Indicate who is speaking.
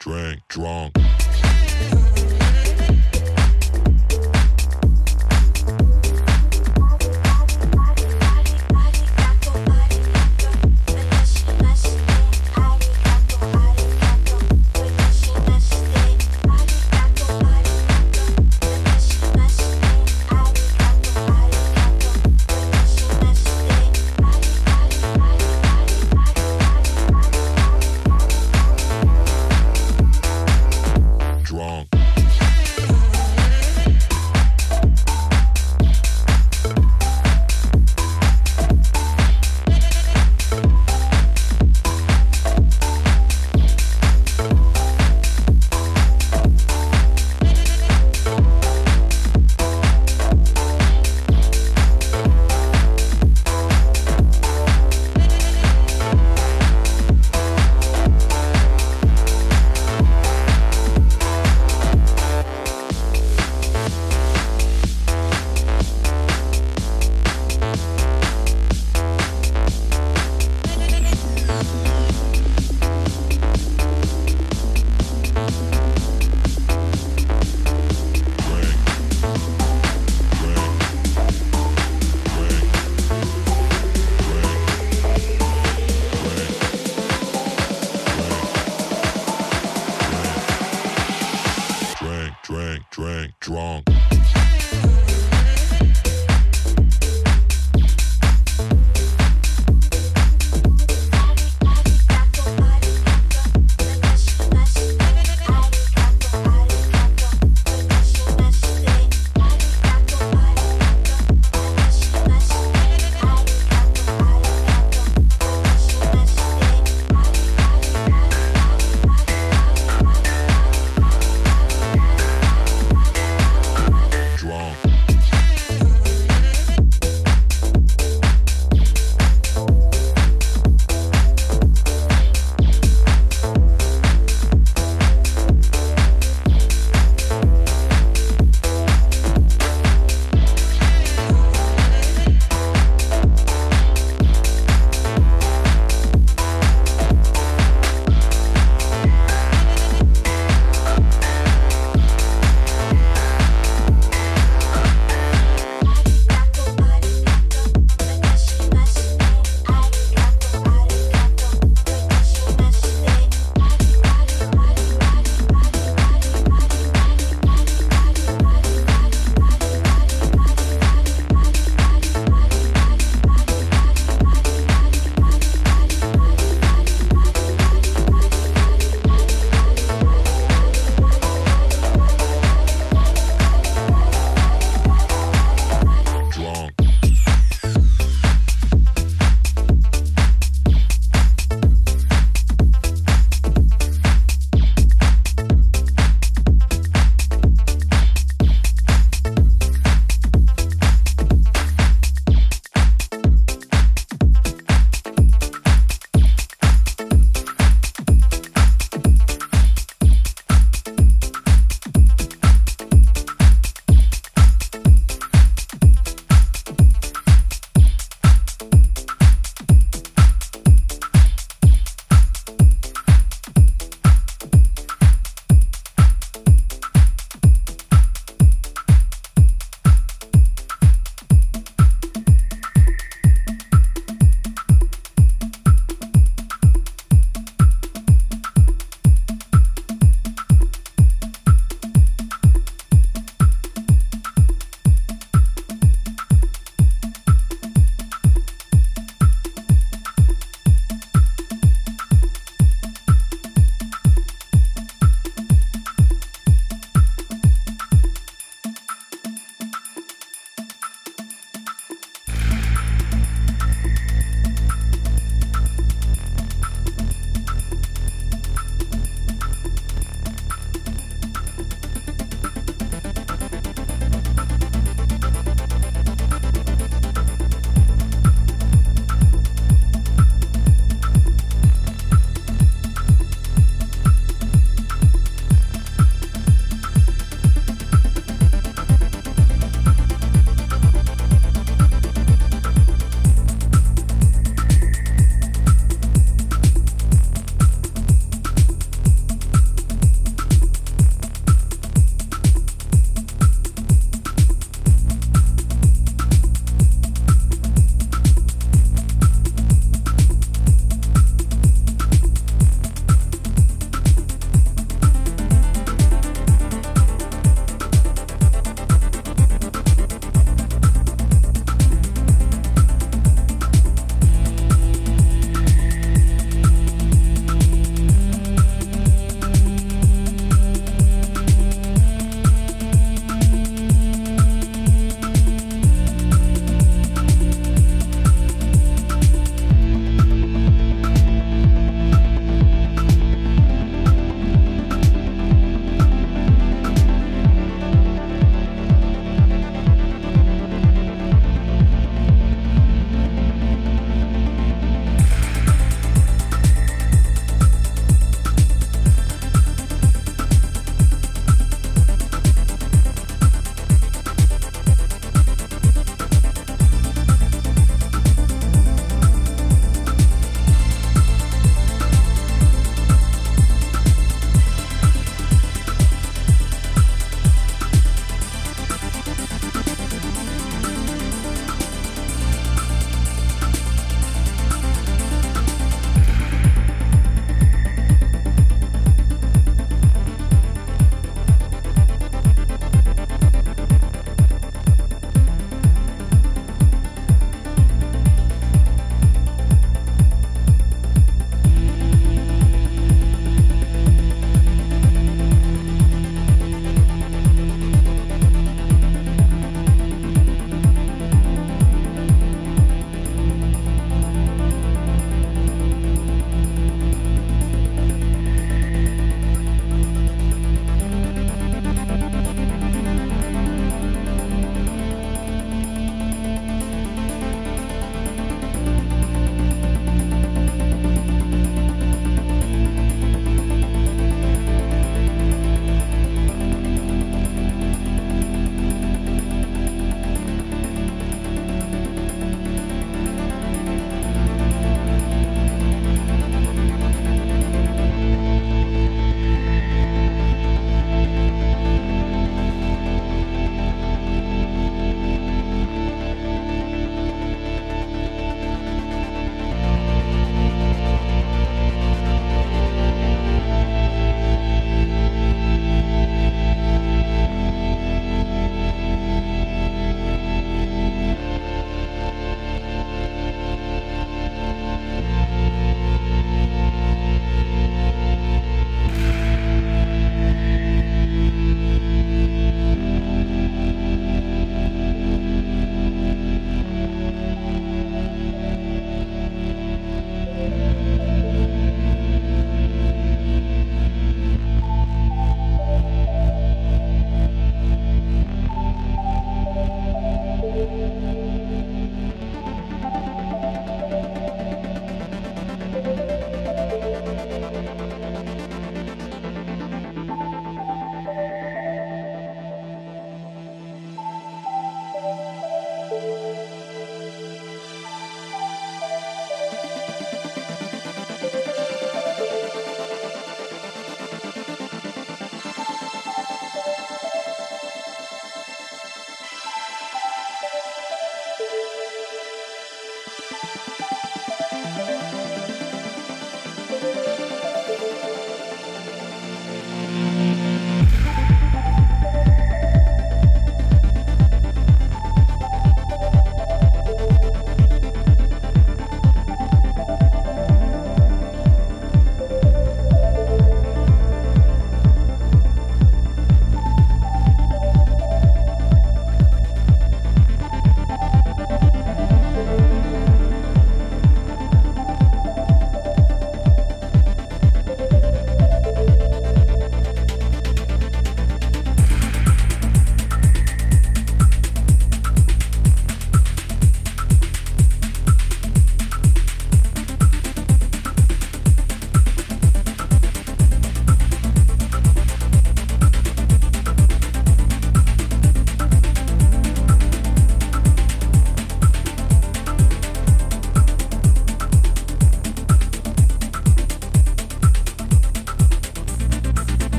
Speaker 1: Drank, drunk.